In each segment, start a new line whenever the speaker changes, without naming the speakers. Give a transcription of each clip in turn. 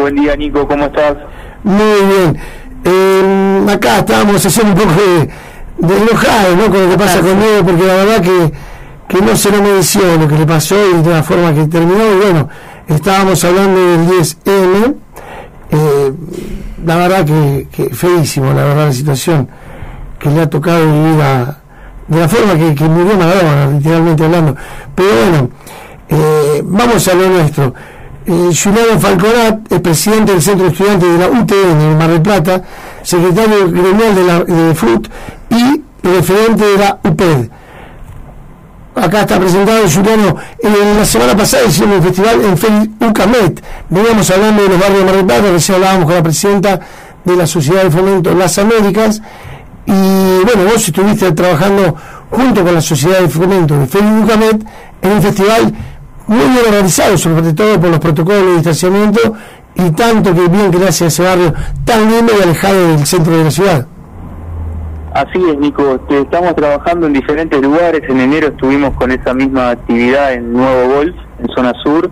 Buen día, Nico, ¿cómo estás?
Muy bien. Eh, acá estábamos haciendo un poco de, de enojado, ¿no? Con lo que pasa conmigo, porque la verdad que, que no se lo mereció lo que le pasó y de la forma que terminó. Y bueno, estábamos hablando del 10M. Eh, la verdad que, que feísimo, la verdad, la situación que le ha tocado vivir a, de la forma que, que murió Maradona, literalmente hablando. Pero bueno, eh, vamos a lo nuestro. Eh, Juliano Falconat es presidente del Centro de Estudiantes de la UTN en Mar del Plata, secretario gremial de la de FUT y referente de la UPED. Acá está presentado Juliano. En la semana pasada hicimos un festival en FEL UCAMET. Veníamos hablando de los barrios de Mar del Plata, recién hablábamos con la presidenta de la Sociedad de Fomento Las Américas. Y bueno, vos estuviste trabajando junto con la Sociedad de Fomento de FEL UCAMET en un festival muy bien sobre todo por los protocolos de distanciamiento y tanto que bien que hace ese barrio tan lindo y alejado del centro de la ciudad.
Así es, Nico. Te- Estamos trabajando en diferentes lugares. En enero estuvimos con esa misma actividad en Nuevo Golf, en zona sur.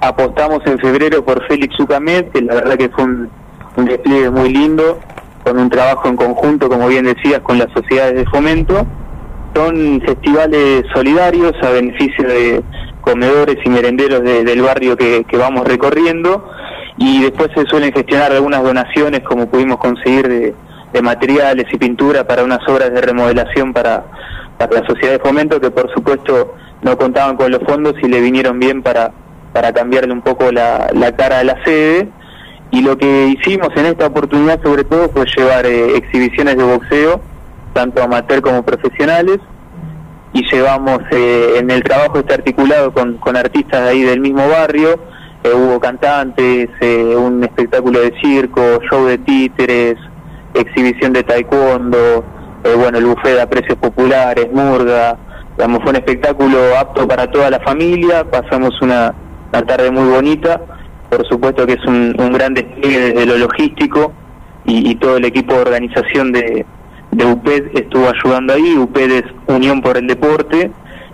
Apostamos en febrero por Félix Ucamet, que la verdad que fue un, un despliegue muy lindo, con un trabajo en conjunto, como bien decías, con las sociedades de fomento. Son festivales solidarios a beneficio de comedores y merenderos de- del barrio que, vamos recorriendo. Y después se suelen gestionar algunas donaciones como pudimos conseguir de, de materiales y pintura para unas obras de remodelación para, la sociedad de fomento que por supuesto no contaban con los fondos y le vinieron bien para, para cambiarle un poco la, cara a la sede. Y lo que hicimos en esta oportunidad sobre todo fue llevar eh, exhibiciones de boxeo tanto amateur como profesionales y llevamos eh, en el trabajo este articulado con, con artistas de ahí del mismo barrio, eh, hubo cantantes, eh, un espectáculo de circo, show de títeres, exhibición de taekwondo, eh, bueno, el buffet a precios populares, murga, digamos, fue un espectáculo apto para toda la familia, pasamos una, una tarde muy bonita, por supuesto que es un, un gran despliegue desde lo logístico y, y todo el equipo de organización de, de UPED estuvo ayudando ahí, UPED es Unión por el Deporte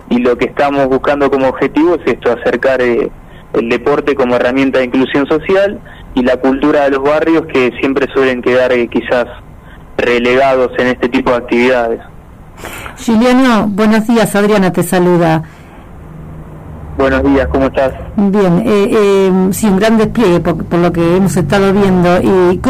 y lo que estamos buscando como objetivo es esto, acercar eh, el deporte como herramienta de inclusión social y la cultura de los barrios que siempre suelen quedar eh, quizás relegados en este tipo de actividades.
Juliano, buenos días, Adriana te saluda.
Buenos días, ¿cómo estás?
Bien, eh, eh, sí, un gran despliegue por, por lo que hemos estado viendo. Y,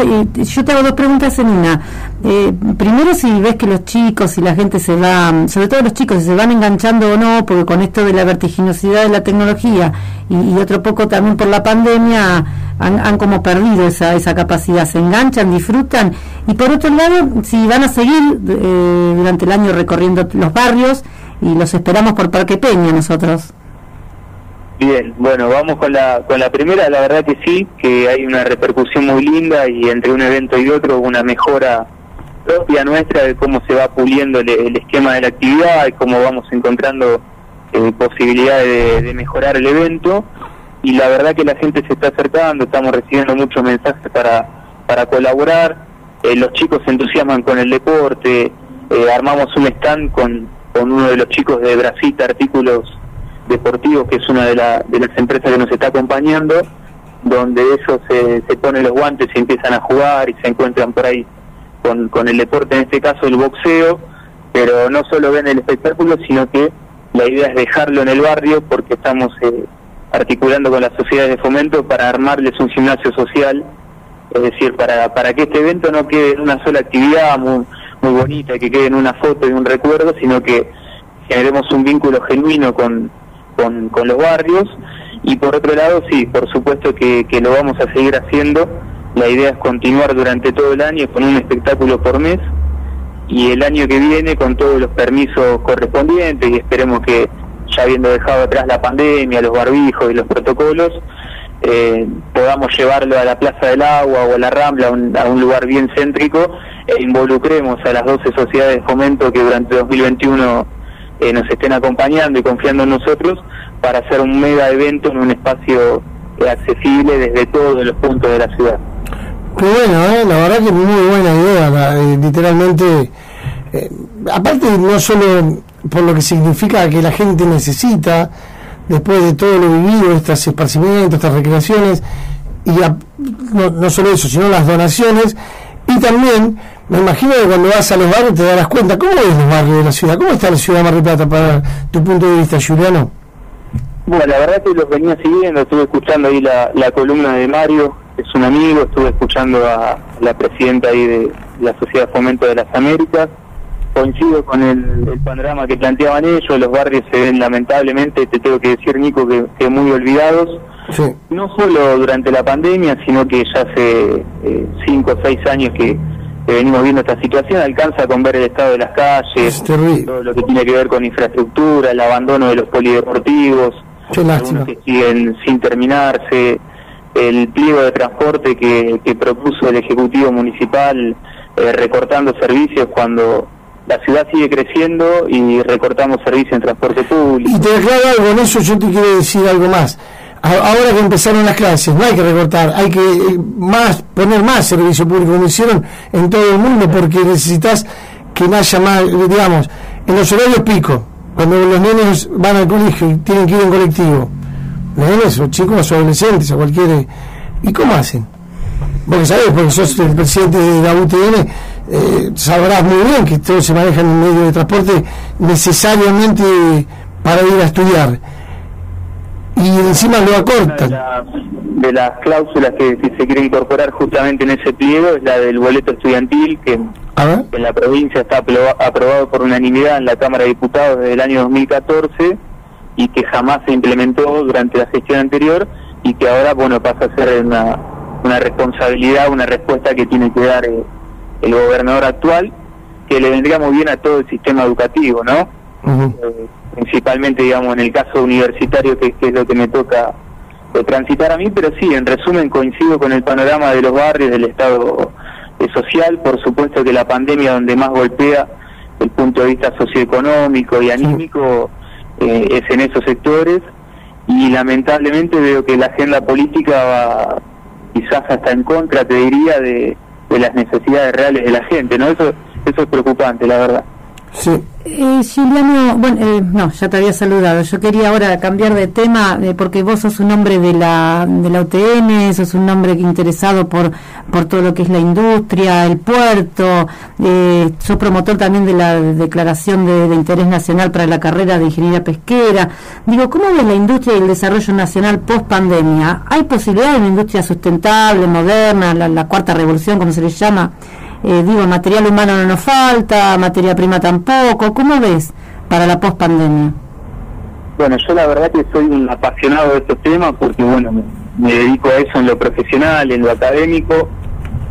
yo te hago dos preguntas en una. Eh, primero, si ves que los chicos y la gente se va, sobre todo los chicos, si se van enganchando o no, porque con esto de la vertiginosidad de la tecnología y, otro poco también por la pandemia, han, han como perdido esa, esa capacidad. Se enganchan, disfrutan. Y por otro lado, si van a seguir eh, durante el año recorriendo los barrios y los esperamos por Parque Peña nosotros.
Bien, bueno, vamos con la, con la primera, la verdad que sí, que hay una repercusión muy linda y entre un evento y otro una mejora propia nuestra de cómo se va puliendo el, esquema de la actividad y cómo vamos encontrando eh, posibilidades de, de mejorar el evento. Y la verdad que la gente se está acercando, estamos recibiendo muchos mensajes para, para colaborar, eh, los chicos se entusiasman con el deporte, eh, armamos un stand con, con uno de los chicos de Brasita Artículos Deportivos, que es una de, la- de las empresas que nos está acompañando, donde ellos se, se ponen los guantes y empiezan a jugar y se encuentran por ahí con, con el deporte, en este caso el boxeo, pero no solo ven el espectáculo, sino que la idea es dejarlo en el barrio porque estamos eh, articulando con las sociedades de fomento para armarles un gimnasio social, es decir, para, para que este evento no quede en una sola actividad muy, muy bonita, que quede en una foto y un recuerdo, sino que generemos un vínculo genuino con, con, con los barrios. Y por otro lado sí, por supuesto que, que lo vamos a seguir haciendo, la idea es continuar durante todo el año con un espectáculo por mes. Y el año que viene con todos los permisos correspondientes y esperemos que ya habiendo dejado atrás la pandemia, los barbijos y los protocolos, eh, podamos llevarlo a la Plaza del Agua o a la Rambla, un, a un lugar bien céntrico, e involucremos a las 12 sociedades de fomento que durante 2021 eh, nos estén acompañando y confiando en nosotros para hacer un mega evento en un espacio eh, accesible desde todos los puntos de la ciudad.
Qué bueno, ¿eh? la verdad que muy buena idea, eh, literalmente. eh, aparte, no solo por lo que significa que la gente necesita, después de todo lo vivido, estos esparcimientos, estas recreaciones, y no, no solo eso, sino las donaciones y también me imagino que cuando vas a los barrios te darás cuenta, ¿cómo es los barrios de la ciudad? ¿Cómo está la ciudad de Mar del Plata para tu punto de vista, Juliano?
Bueno, la verdad que los venía siguiendo, estuve escuchando ahí la, la columna de Mario, es un amigo, estuve escuchando a la presidenta ahí de la Sociedad Fomento de las Américas, coincido con el, panorama que planteaban ellos, los barrios se ven lamentablemente, te tengo que decir Nico, que, que muy olvidados, no solo durante la pandemia, sino que ya hace eh, cinco o seis años que, venimos viendo esta situación, alcanza con ver el estado de las calles, todo lo que tiene que ver con infraestructura, el abandono de los polideportivos, algunos que siguen sin terminarse, el pliego de transporte que, que propuso el Ejecutivo Municipal eh, recortando servicios cuando la ciudad sigue creciendo y recortamos servicios en transporte público.
Y te aclaro algo, en eso yo te quiero decir algo más. Ahora que empezaron las clases, no hay que recortar, hay que eh, más poner más servicio público, como hicieron en todo el mundo, porque necesitas que haya más, digamos, en los horarios pico, cuando los niños van al colegio y tienen que ir en colectivo, los nenes o chicos o adolescentes o cualquier... ¿Y cómo hacen? Porque sabes, porque sos el presidente de la UTN, eh, sabrás muy bien que todos se manejan en medio de transporte necesariamente para ir a estudiar. Y encima lo acortan.
De, las cláusulas que, se quiere incorporar justamente en ese pliego es la del boleto estudiantil, que en la provincia está aprobado por unanimidad en la Cámara de Diputados desde el año 2014 y que jamás se implementó durante la gestión anterior y que ahora bueno pasa a ser una, una responsabilidad, una respuesta que tiene que dar eh, el gobernador actual, que le vendría muy bien a todo el sistema educativo, ¿no? Eh, principalmente, digamos, en el caso universitario, que, es lo que me toca eh, transitar a mí, pero sí, en resumen, coincido con el panorama de los barrios, del estado social, por supuesto que la pandemia donde más golpea el punto de vista socioeconómico y anímico es en esos sectores, y lamentablemente veo que la agenda política va quizás hasta en contra, te diría, de, de las necesidades reales de la gente, ¿no? Eso, eso es preocupante, la verdad.
Sí. Eh, bueno, eh, no, ya te había saludado. Yo quería ahora cambiar de tema eh, porque vos sos un hombre de la, de la UTN, sos un hombre interesado por, por todo lo que es la industria, el puerto, eh, sos promotor también de la declaración de, interés nacional para la carrera de ingeniería pesquera. Digo, ¿cómo ves la industria y el desarrollo nacional post pandemia? ¿Hay posibilidad de una industria sustentable, moderna, la, la cuarta revolución, como se le llama? Eh, digo, material humano no nos falta, materia prima tampoco. ¿Cómo ves para la post-pandemia?
Bueno, yo la verdad que soy un apasionado de estos temas porque, bueno, me, dedico a eso en lo profesional, en lo académico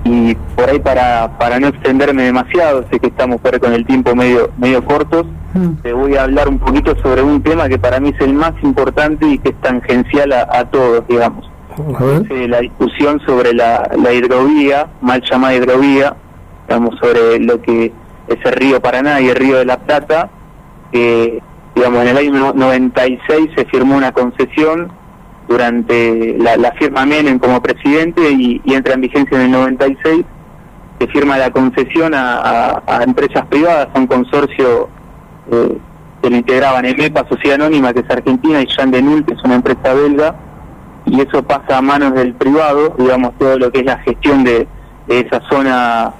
y por ahí para, para no extenderme demasiado, sé que estamos fuera con el tiempo medio medio cortos, mm. te voy a hablar un poquito sobre un tema que para mí es el más importante y que es tangencial a, todos, digamos. la discusión sobre la, la hidrovía, mal llamada hidrovía, digamos, sobre lo que es el río Paraná y el río de la Plata, que, digamos, en el año 96 se firmó una concesión durante la, firma Menem como presidente y, entra en vigencia en el 96, se firma la concesión a, empresas privadas, a un consorcio eh, que lo integraban EMEPA, Sociedad Anónima, que es argentina, y Jean Denul, que es una empresa belga, y eso pasa a manos del privado, digamos, todo lo que es la gestión de esa zona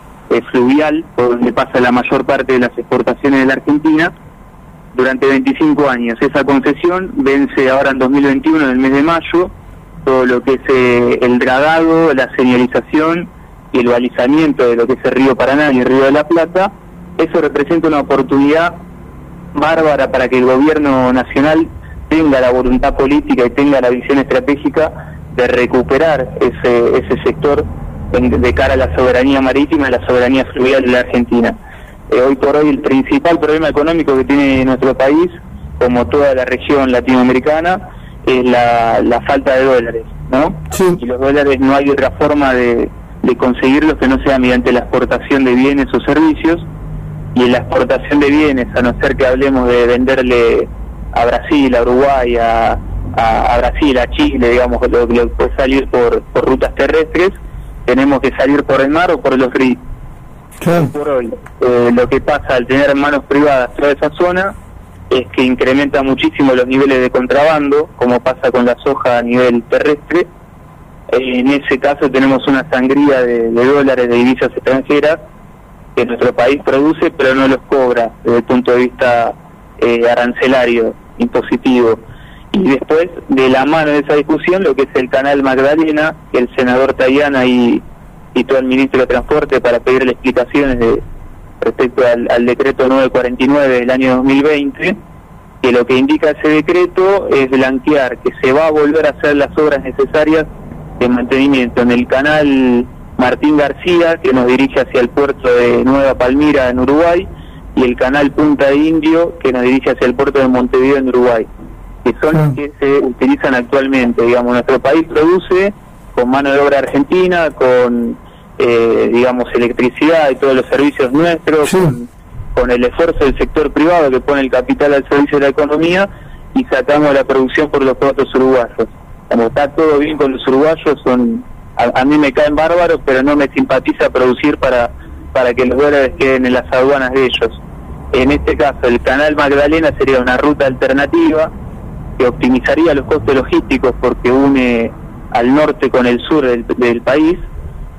fluvial, por donde pasa la mayor parte de las exportaciones de la Argentina, durante 25 años. Esa concesión vence ahora en 2021, en el mes de mayo, todo lo que es eh, el dragado, la señalización y el balizamiento de lo que es el río Paraná y el río de la Plata. Eso representa una oportunidad bárbara para que el gobierno nacional tenga la voluntad política y tenga la visión estratégica de recuperar ese, ese sector de cara a la soberanía marítima y la soberanía fluvial de la Argentina. Eh, hoy por hoy el principal problema económico que tiene nuestro país, como toda la región latinoamericana, es la, falta de dólares, ¿no? Y los dólares no hay otra forma de, de conseguirlos que no sea mediante la exportación de bienes o servicios. Y en la exportación de bienes, a no ser que hablemos de venderle a Brasil, a Uruguay, a, a, Brasil, a Chile, digamos, lo que puede salir por, por rutas terrestres, tenemos que salir por el mar o por los ríos. Por hoy, eh, lo que pasa al tener manos privadas toda esa zona es que incrementa muchísimo los niveles de contrabando, como pasa con la soja a nivel terrestre, en ese caso tenemos una sangría de, dólares de divisas extranjeras que nuestro país produce, pero no los cobra desde el punto de vista eh, arancelario, impositivo. Y después, de la mano de esa discusión, lo que es el canal Magdalena, que el senador Tayana y, y todo el ministro de Transporte para pedirle explicaciones de, respecto al, al decreto 949 del año 2020, que lo que indica ese decreto es blanquear que se va a volver a hacer las obras necesarias de mantenimiento en el canal Martín García, que nos dirige hacia el puerto de Nueva Palmira en Uruguay, y el canal Punta de Indio, que nos dirige hacia el puerto de Montevideo en Uruguay, que son los que se utilizan actualmente. Digamos, nuestro país produce con mano de obra argentina, con, eh, digamos, electricidad y todos los servicios nuestros, con, con el esfuerzo del sector privado que pone el capital al servicio de la economía, y sacamos la producción por los puertos uruguayos como está todo bien con los uruguayos, son a, mí me caen bárbaros, pero no me simpatiza producir para, para que los dólares queden en las aduanas de ellos. En este caso, el canal Magdalena sería una ruta alternativa que optimizaría los costos logísticos porque une al norte con el sur del, país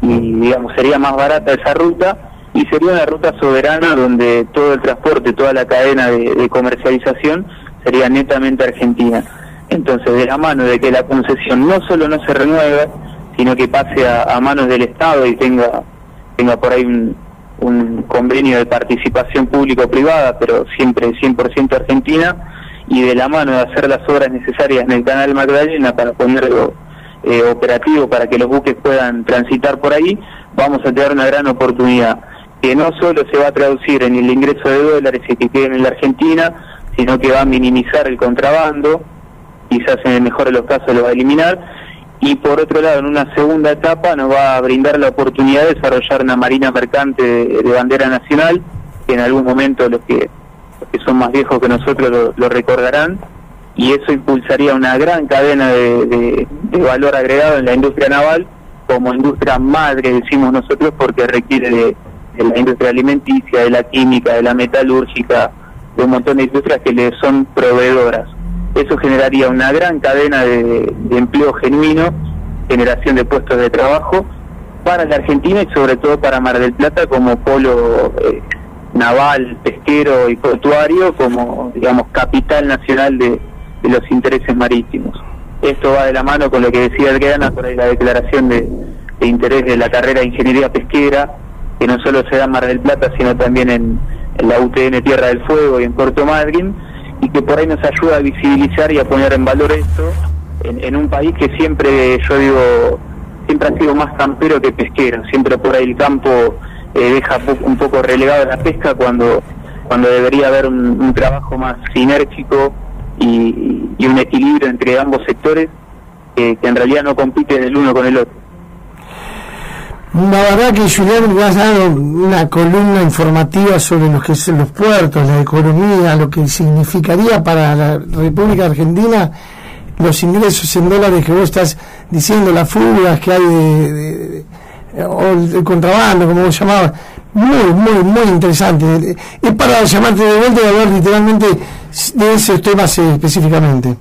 y digamos sería más barata esa ruta y sería una ruta soberana donde todo el transporte, toda la cadena de comercialización sería netamente argentina. Entonces, de la mano de que la concesión no solo no se renueve, sino que pase a, manos del Estado y tenga, tenga por ahí un, convenio de participación público-privada, pero siempre 100% argentina, y de la mano de hacer las obras necesarias en el canal Magdalena para ponerlo eh, operativo para que los buques puedan transitar por ahí, vamos a tener una gran oportunidad que no solo se va a traducir en el ingreso de dólares y que queden en la Argentina, sino que va a minimizar el contrabando, quizás en el mejor de los casos lo va a eliminar, y por otro lado, en una segunda etapa nos va a brindar la oportunidad de desarrollar una marina mercante de, bandera nacional, que en algún momento los que, que son más viejos que nosotros lo, recordarán, y eso impulsaría una gran cadena de, valor agregado en la industria naval, como industria madre, decimos nosotros, porque requiere de, la industria alimenticia, de la química, de la metalúrgica, de un montón de industrias que le son proveedoras. Eso generaría una gran cadena de, empleo genuino, generación de puestos de trabajo para la Argentina y sobre todo para Mar del Plata como polo eh, naval, pesquero y portuario, como digamos capital nacional de, los intereses marítimos. Esto va de la mano con lo que decía Adriana ahí la declaración de, interés de la carrera de ingeniería pesquera, que no solo se da en Mar del Plata, sino también en, en la UTN Tierra del Fuego y en Puerto Madryn y que por ahí nos ayuda a visibilizar y a poner en valor esto en, un país que siempre, yo digo, siempre ha sido más campero que pesquero, siempre por ahí el campo eh, deja un poco relegado a la pesca cuando, cuando debería haber un, trabajo más sinérgico y, un equilibrio entre ambos sectores que en realidad no compiten el uno con el otro.
La verdad que Julián me has dado una columna informativa sobre lo que son los puertos, la economía, lo que significaría para la República Argentina los ingresos en dólares que vos estás diciendo, las fugas que hay de, o el, contrabando, como vos llamabas. Muy, muy, muy interesante. Es para llamarte de vuelta y hablar literalmente de esos temas específicamente.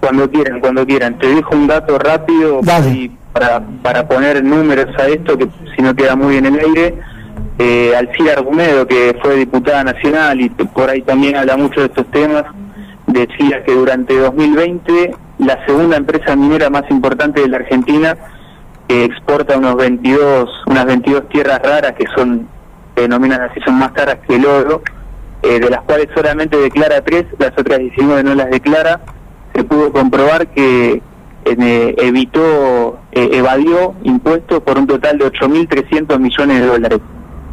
Cuando quieran, cuando quieran. Te dejo un dato rápido.
Dale
para, para poner números a esto, que si no queda muy en el aire, eh, Alcira Argumedo, que fue diputada nacional y por ahí también habla mucho de estos temas, decía que durante 2020 la segunda empresa minera más importante de la Argentina que exporta unos 22, unas 22 tierras raras que son, se denominan así, son más caras que el oro, eh, de las cuales solamente declara tres, las otras 19 no las declara, se pudo comprobar que eh, evitó, eh, evadió impuestos por un total de 8.300 millones de dólares.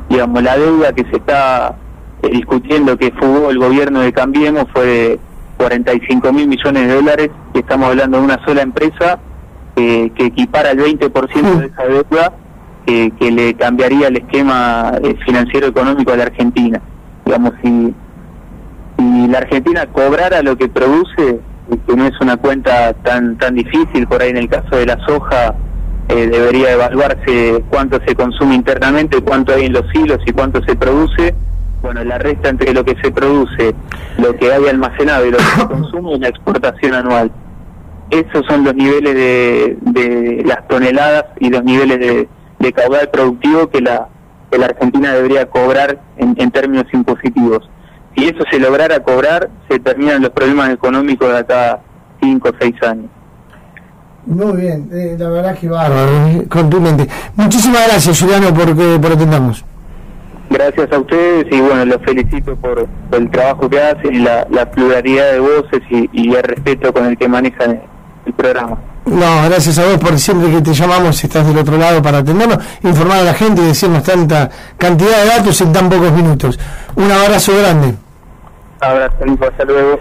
Digamos, la deuda que se está discutiendo que fugó el gobierno de Cambiemos fue de 45 mil millones de dólares, y estamos hablando de una sola empresa que equipara el 20% de esa deuda, que le cambiaría el esquema financiero económico de la Argentina. Digamos, si, si la Argentina cobrara lo que produce, que no es una cuenta tan tan difícil, por ahí en el caso de la soja eh, debería evaluarse cuánto se consume internamente, cuánto hay en los hilos y cuánto se produce. Bueno, la resta entre lo que se produce, lo que hay almacenado y lo que se consume es la exportación anual. Esos son los niveles de, de las toneladas y los niveles de, de caudal productivo que la, que la Argentina debería cobrar en, en términos impositivos. Si eso se lograra cobrar, se terminan los problemas económicos de acá 5 o 6 años.
Muy bien, eh, la verdad que bárbaro, eh, contundente. Muchísimas gracias, Juliano, por, por atendernos.
Gracias a ustedes y bueno, los felicito por, por el trabajo que hacen la, la pluralidad de voces y, y, el respeto con el que manejan el programa.
No, gracias a vos por siempre que te llamamos, estás del otro lado para atendernos, informar a la gente y decirnos tanta cantidad de datos en tan pocos minutos. Un abrazo grande.
Abrazo, hasta luego.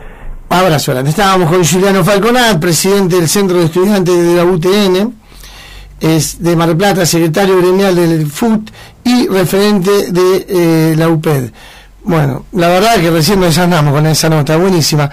Abrazo grande. Estábamos con Juliano Falconat, presidente del Centro de Estudiantes de la UTN, es de Mar del Plata, secretario gremial del FUT y referente de eh, la UPED. Bueno, la verdad que recién nos desarmamos con esa nota, buenísima.